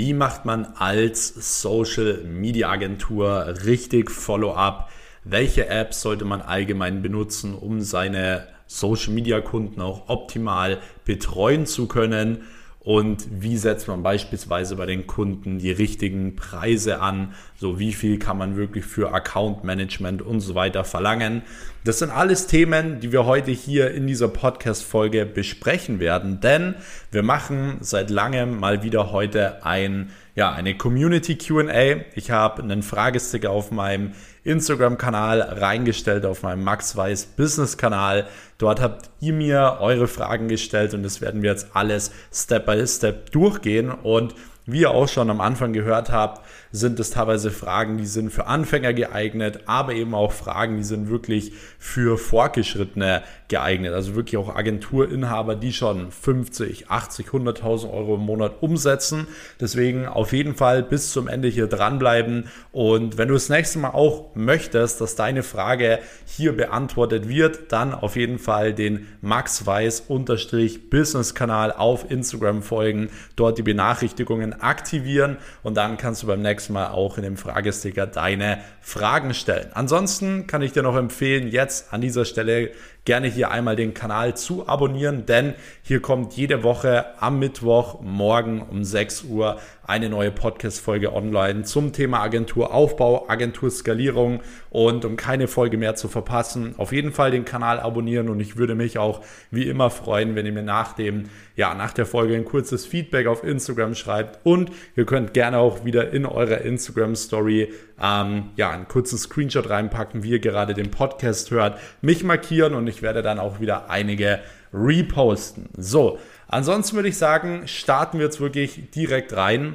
Wie macht man als Social Media Agentur richtig Follow-up? Welche Apps sollte man allgemein benutzen, um seine Social Media Kunden auch optimal betreuen zu können? Und wie setzt man beispielsweise bei den Kunden die richtigen Preise an, so wie viel kann man wirklich für Account Management und so weiter verlangen. Das sind alles Themen, die wir heute hier in dieser Podcast-Folge besprechen werden, denn wir machen seit langem mal wieder heute ein, ja, eine Community QA. Ich habe einen Fragesticker auf meinem Instagram-Kanal reingestellt, auf meinem Max Weiß Business-Kanal. Dort habt ihr mir eure Fragen gestellt und das werden wir jetzt alles Step by Step durchgehen. Und wie ihr auch schon am Anfang gehört habt, sind es teilweise Fragen, die sind für Anfänger geeignet, aber eben auch Fragen, die sind wirklich für Fortgeschrittene geeignet. Also wirklich auch Agenturinhaber, die schon 50, 80, 100.000 Euro im Monat umsetzen. Deswegen auf jeden Fall bis zum Ende hier dranbleiben. Und wenn du das nächste Mal auch möchtest, dass deine Frage hier beantwortet wird, dann auf jeden Fall den Max Weiß Business Kanal auf Instagram folgen, dort die Benachrichtigungen aktivieren und dann kannst du beim nächsten Mal auch in dem Fragesticker deine Fragen stellen. Ansonsten kann ich dir noch empfehlen, jetzt an dieser Stelle gerne hier einmal den Kanal zu abonnieren, denn hier kommt jede Woche am Mittwoch morgen um 6 Uhr eine neue Podcast-Folge online zum Thema Agenturaufbau, Agenturskalierung und um keine Folge mehr zu verpassen, auf jeden Fall den Kanal abonnieren. Und ich würde mich auch wie immer freuen, wenn ihr mir nach dem, ja, nach der Folge ein kurzes Feedback auf Instagram schreibt. Und ihr könnt gerne auch wieder in eurer Instagram Story ähm, ja, einen kurzen Screenshot reinpacken, wie ihr gerade den Podcast hört, mich markieren. Und ich werde dann auch wieder einige reposten. So, ansonsten würde ich sagen, starten wir jetzt wirklich direkt rein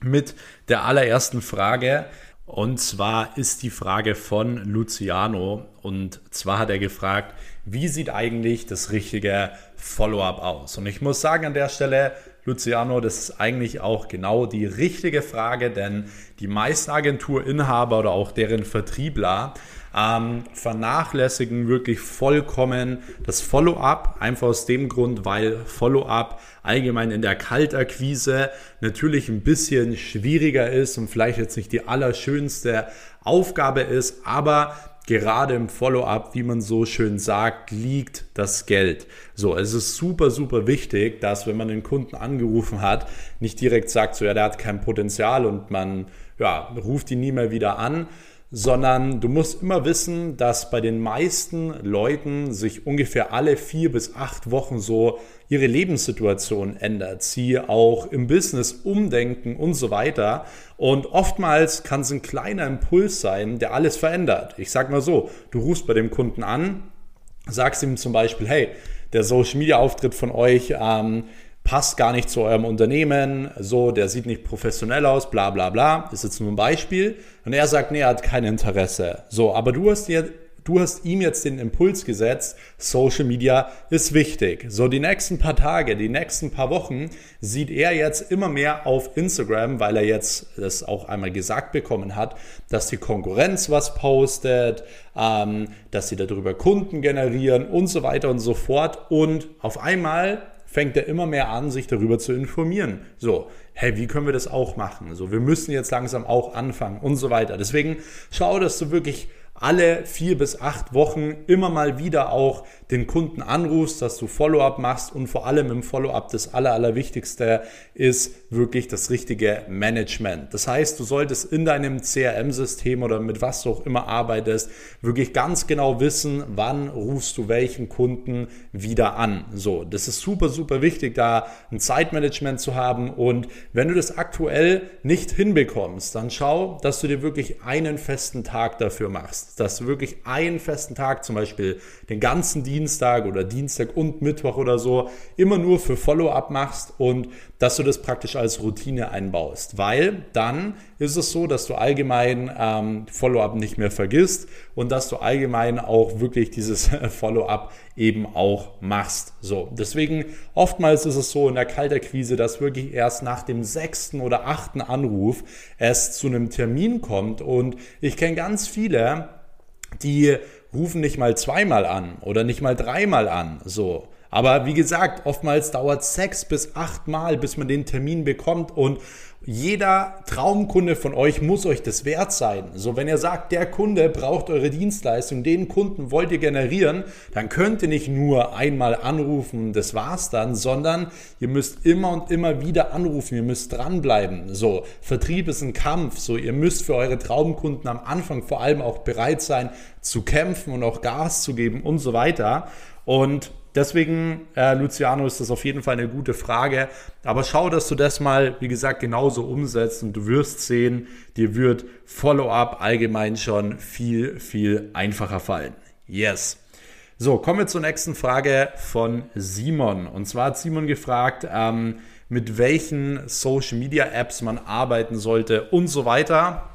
mit der allerersten Frage. Und zwar ist die Frage von Luciano. Und zwar hat er gefragt, wie sieht eigentlich das richtige Follow-up aus? Und ich muss sagen an der Stelle, Luciano, das ist eigentlich auch genau die richtige Frage, denn die meisten Agenturinhaber oder auch deren Vertriebler ähm, vernachlässigen wirklich vollkommen das Follow-up, einfach aus dem Grund, weil Follow-up allgemein in der Kaltakquise natürlich ein bisschen schwieriger ist und vielleicht jetzt nicht die allerschönste Aufgabe ist, aber gerade im Follow-up, wie man so schön sagt, liegt das Geld. So, es ist super, super wichtig, dass wenn man den Kunden angerufen hat, nicht direkt sagt, so ja, der hat kein Potenzial und man ja, ruft ihn nie mehr wieder an, sondern du musst immer wissen, dass bei den meisten Leuten sich ungefähr alle vier bis acht Wochen so ihre Lebenssituation ändert, sie auch im Business umdenken und so weiter. Und oftmals kann es ein kleiner Impuls sein, der alles verändert. Ich sag mal so, du rufst bei dem Kunden an, sagst ihm zum Beispiel, hey, der Social Media Auftritt von euch, ähm, passt gar nicht zu eurem Unternehmen, so, der sieht nicht professionell aus, bla bla bla, ist jetzt nur ein Beispiel. Und er sagt, nee, er hat kein Interesse. So, aber du hast dir du hast ihm jetzt den Impuls gesetzt, Social Media ist wichtig. So die nächsten paar Tage, die nächsten paar Wochen sieht er jetzt immer mehr auf Instagram, weil er jetzt das auch einmal gesagt bekommen hat, dass die Konkurrenz was postet, ähm, dass sie darüber Kunden generieren und so weiter und so fort. Und auf einmal fängt er immer mehr an, sich darüber zu informieren. So, hey, wie können wir das auch machen? So, wir müssen jetzt langsam auch anfangen und so weiter. Deswegen schau, dass du wirklich alle vier bis acht Wochen immer mal wieder auch den Kunden anrufst, dass du Follow-up machst und vor allem im Follow-up das Aller, Allerwichtigste ist wirklich das richtige Management. Das heißt, du solltest in deinem CRM-System oder mit was du auch immer arbeitest, wirklich ganz genau wissen, wann rufst du welchen Kunden wieder an. So, das ist super, super wichtig, da ein Zeitmanagement zu haben und wenn du das aktuell nicht hinbekommst, dann schau, dass du dir wirklich einen festen Tag dafür machst, dass du wirklich einen festen Tag, zum Beispiel den ganzen Dienst Dienstag oder Dienstag und Mittwoch oder so immer nur für Follow-up machst und dass du das praktisch als Routine einbaust. Weil dann ist es so, dass du allgemein ähm, Follow-up nicht mehr vergisst und dass du allgemein auch wirklich dieses Follow-up eben auch machst. So, deswegen oftmals ist es so in der Kalterquise, dass wirklich erst nach dem sechsten oder achten Anruf es zu einem Termin kommt und ich kenne ganz viele, die rufen nicht mal zweimal an oder nicht mal dreimal an. So. Aber wie gesagt, oftmals dauert es sechs bis acht Mal, bis man den Termin bekommt und jeder Traumkunde von euch muss euch das wert sein. So, wenn ihr sagt, der Kunde braucht eure Dienstleistung, den Kunden wollt ihr generieren, dann könnt ihr nicht nur einmal anrufen, das war's dann, sondern ihr müsst immer und immer wieder anrufen, ihr müsst dranbleiben. So, Vertrieb ist ein Kampf, so, ihr müsst für eure Traumkunden am Anfang vor allem auch bereit sein zu kämpfen und auch Gas zu geben und so weiter. Und Deswegen, äh, Luciano, ist das auf jeden Fall eine gute Frage. Aber schau, dass du das mal, wie gesagt, genauso umsetzt und du wirst sehen, dir wird Follow-up allgemein schon viel, viel einfacher fallen. Yes. So, kommen wir zur nächsten Frage von Simon. Und zwar hat Simon gefragt, ähm, mit welchen Social Media Apps man arbeiten sollte und so weiter.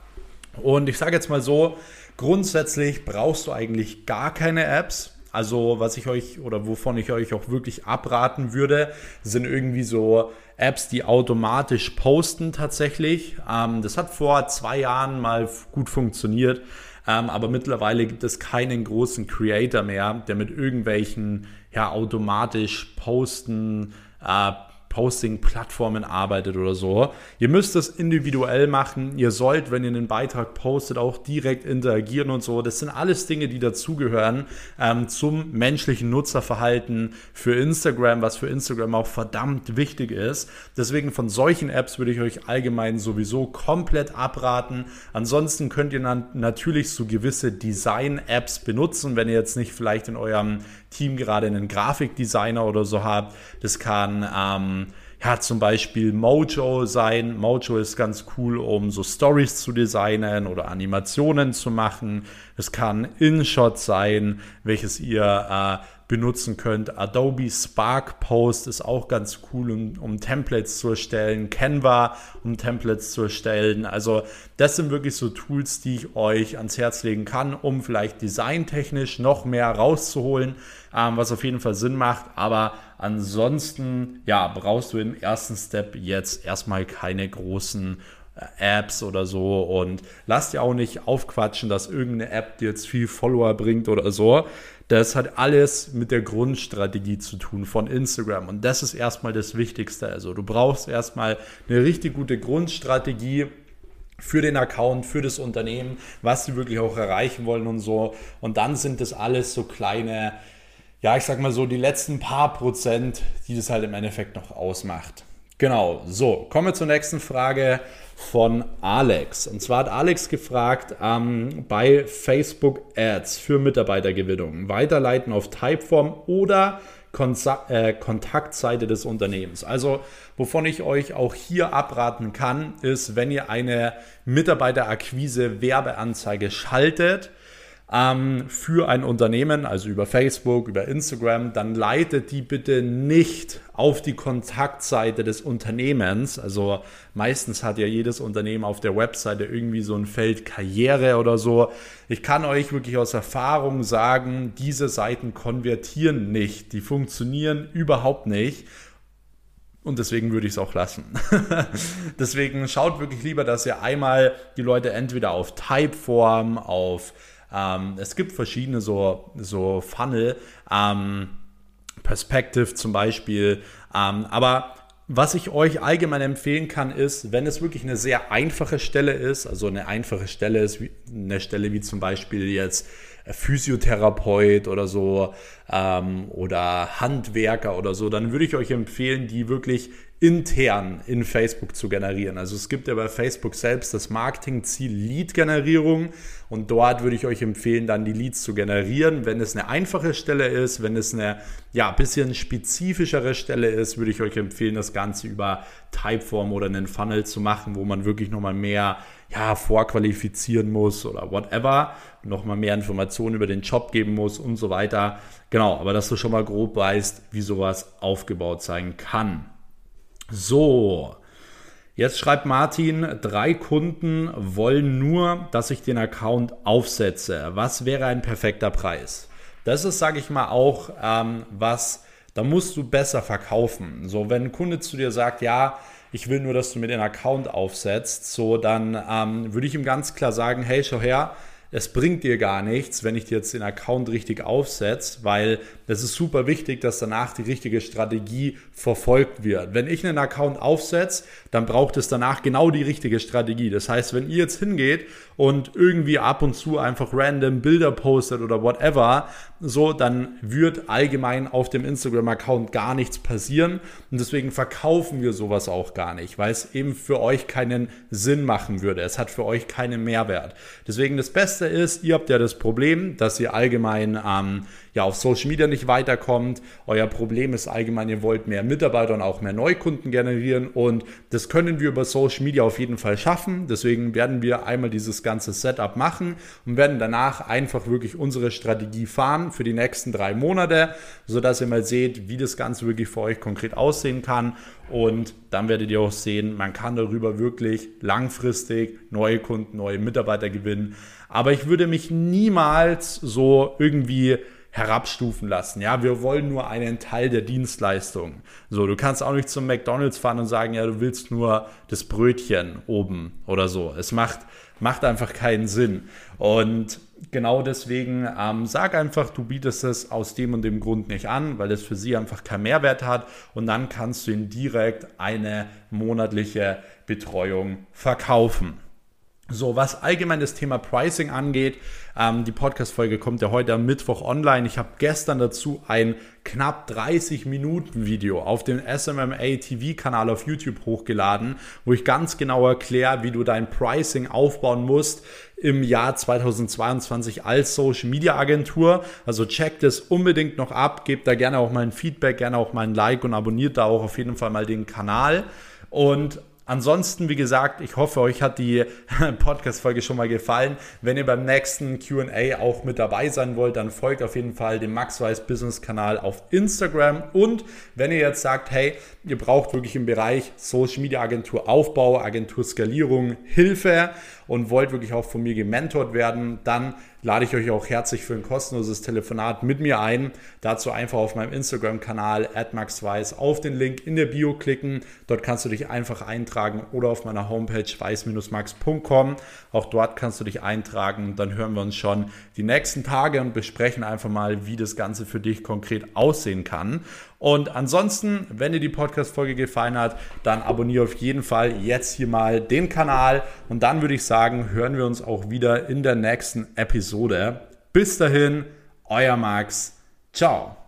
Und ich sage jetzt mal so, grundsätzlich brauchst du eigentlich gar keine Apps. Also was ich euch oder wovon ich euch auch wirklich abraten würde, sind irgendwie so Apps, die automatisch posten tatsächlich. Ähm, das hat vor zwei Jahren mal gut funktioniert, ähm, aber mittlerweile gibt es keinen großen Creator mehr, der mit irgendwelchen ja automatisch posten äh, Posting-Plattformen arbeitet oder so. Ihr müsst es individuell machen. Ihr sollt, wenn ihr einen Beitrag postet, auch direkt interagieren und so. Das sind alles Dinge, die dazugehören ähm, zum menschlichen Nutzerverhalten für Instagram, was für Instagram auch verdammt wichtig ist. Deswegen von solchen Apps würde ich euch allgemein sowieso komplett abraten. Ansonsten könnt ihr natürlich so gewisse Design-Apps benutzen, wenn ihr jetzt nicht vielleicht in eurem Team gerade einen Grafikdesigner oder so habt. Das kann ähm, ja zum Beispiel Mojo sein. Mojo ist ganz cool, um so Stories zu designen oder Animationen zu machen. Es kann InShot sein, welches ihr äh, benutzen könnt. Adobe Spark Post ist auch ganz cool, um, um, Templates zu erstellen. Canva, um Templates zu erstellen. Also das sind wirklich so Tools, die ich euch ans Herz legen kann, um vielleicht designtechnisch noch mehr rauszuholen, ähm, was auf jeden Fall Sinn macht. Aber ansonsten, ja, brauchst du im ersten Step jetzt erstmal keine großen Apps oder so und lass dir auch nicht aufquatschen, dass irgendeine App dir jetzt viel Follower bringt oder so. Das hat alles mit der Grundstrategie zu tun von Instagram und das ist erstmal das Wichtigste. Also du brauchst erstmal eine richtig gute Grundstrategie für den Account, für das Unternehmen, was sie wirklich auch erreichen wollen und so. Und dann sind das alles so kleine, ja, ich sag mal so, die letzten paar Prozent, die das halt im Endeffekt noch ausmacht. Genau, so, kommen wir zur nächsten Frage von Alex. Und zwar hat Alex gefragt, ähm, bei Facebook Ads für Mitarbeitergewinnung weiterleiten auf Typeform oder Konsa äh, Kontaktseite des Unternehmens. Also, wovon ich euch auch hier abraten kann, ist, wenn ihr eine Mitarbeiterakquise Werbeanzeige schaltet, ähm, für ein Unternehmen, also über Facebook, über Instagram, dann leitet die bitte nicht auf die Kontaktseite des Unternehmens. Also meistens hat ja jedes Unternehmen auf der Webseite irgendwie so ein Feld Karriere oder so. Ich kann euch wirklich aus Erfahrung sagen, diese Seiten konvertieren nicht. Die funktionieren überhaupt nicht. Und deswegen würde ich es auch lassen. deswegen schaut wirklich lieber, dass ihr einmal die Leute entweder auf Typeform, auf ähm, es gibt verschiedene so, so Funnel, ähm, Perspective zum Beispiel. Ähm, aber was ich euch allgemein empfehlen kann, ist, wenn es wirklich eine sehr einfache Stelle ist, also eine einfache Stelle ist, eine Stelle wie zum Beispiel jetzt Physiotherapeut oder so ähm, oder Handwerker oder so, dann würde ich euch empfehlen, die wirklich intern in Facebook zu generieren. Also es gibt ja bei Facebook selbst das Marketingziel Lead-Generierung und dort würde ich euch empfehlen, dann die Leads zu generieren. Wenn es eine einfache Stelle ist, wenn es eine ja, bisschen spezifischere Stelle ist, würde ich euch empfehlen, das Ganze über Typeform oder einen Funnel zu machen, wo man wirklich nochmal mehr ja, vorqualifizieren muss oder whatever, nochmal mehr Informationen über den Job geben muss und so weiter. Genau, aber dass du schon mal grob weißt, wie sowas aufgebaut sein kann. So, jetzt schreibt Martin, drei Kunden wollen nur, dass ich den Account aufsetze. Was wäre ein perfekter Preis? Das ist, sage ich mal, auch ähm, was, da musst du besser verkaufen. So, wenn ein Kunde zu dir sagt, ja, ich will nur, dass du mir den Account aufsetzt, so, dann ähm, würde ich ihm ganz klar sagen, hey, schau her, es bringt dir gar nichts, wenn ich dir jetzt den Account richtig aufsetze, weil es ist super wichtig, dass danach die richtige Strategie verfolgt wird. Wenn ich einen Account aufsetze, dann braucht es danach genau die richtige Strategie. Das heißt, wenn ihr jetzt hingeht und irgendwie ab und zu einfach random Bilder postet oder whatever, so, dann wird allgemein auf dem Instagram-Account gar nichts passieren. Und deswegen verkaufen wir sowas auch gar nicht, weil es eben für euch keinen Sinn machen würde. Es hat für euch keinen Mehrwert. Deswegen das Beste ist, ihr habt ja das Problem, dass ihr allgemein ähm, ja auf Social Media nicht weiterkommt. Euer Problem ist allgemein, ihr wollt mehr Mitarbeiter und auch mehr Neukunden generieren und das können wir über Social Media auf jeden Fall schaffen. Deswegen werden wir einmal dieses ganze Setup machen und werden danach einfach wirklich unsere Strategie fahren für die nächsten drei Monate, sodass ihr mal seht, wie das Ganze wirklich für euch konkret aussehen kann und dann werdet ihr auch sehen, man kann darüber wirklich langfristig neue Kunden, neue Mitarbeiter gewinnen. Aber ich würde mich niemals so irgendwie herabstufen lassen. Ja, wir wollen nur einen Teil der Dienstleistung. So, du kannst auch nicht zum McDonald's fahren und sagen, ja, du willst nur das Brötchen oben oder so. Es macht, macht einfach keinen Sinn. Und genau deswegen ähm, sag einfach, du bietest es aus dem und dem Grund nicht an, weil es für sie einfach keinen Mehrwert hat. Und dann kannst du ihnen direkt eine monatliche Betreuung verkaufen. So, was allgemein das Thema Pricing angeht, ähm, die Podcast-Folge kommt ja heute am Mittwoch online. Ich habe gestern dazu ein knapp 30 Minuten Video auf dem SMMA TV-Kanal auf YouTube hochgeladen, wo ich ganz genau erkläre, wie du dein Pricing aufbauen musst im Jahr 2022 als Social Media Agentur. Also checkt es unbedingt noch ab, gebt da gerne auch mal ein Feedback, gerne auch mal ein Like und abonniert da auch auf jeden Fall mal den Kanal. Und Ansonsten, wie gesagt, ich hoffe, euch hat die Podcast-Folge schon mal gefallen. Wenn ihr beim nächsten QA auch mit dabei sein wollt, dann folgt auf jeden Fall dem Max Business Kanal auf Instagram. Und wenn ihr jetzt sagt, hey, ihr braucht wirklich im Bereich Social Media Agentur Aufbau, Agentur Skalierung Hilfe und wollt wirklich auch von mir gementort werden, dann lade ich euch auch herzlich für ein kostenloses Telefonat mit mir ein. Dazu einfach auf meinem Instagram-Kanal @maxweiss auf den Link in der Bio klicken. Dort kannst du dich einfach eintragen oder auf meiner Homepage weiß-max.com. Auch dort kannst du dich eintragen. Dann hören wir uns schon die nächsten Tage und besprechen einfach mal, wie das Ganze für dich konkret aussehen kann. Und ansonsten, wenn dir die Podcast-Folge gefallen hat, dann abonniere auf jeden Fall jetzt hier mal den Kanal. Und dann würde ich sagen, hören wir uns auch wieder in der nächsten Episode. Bis dahin, euer Max. Ciao.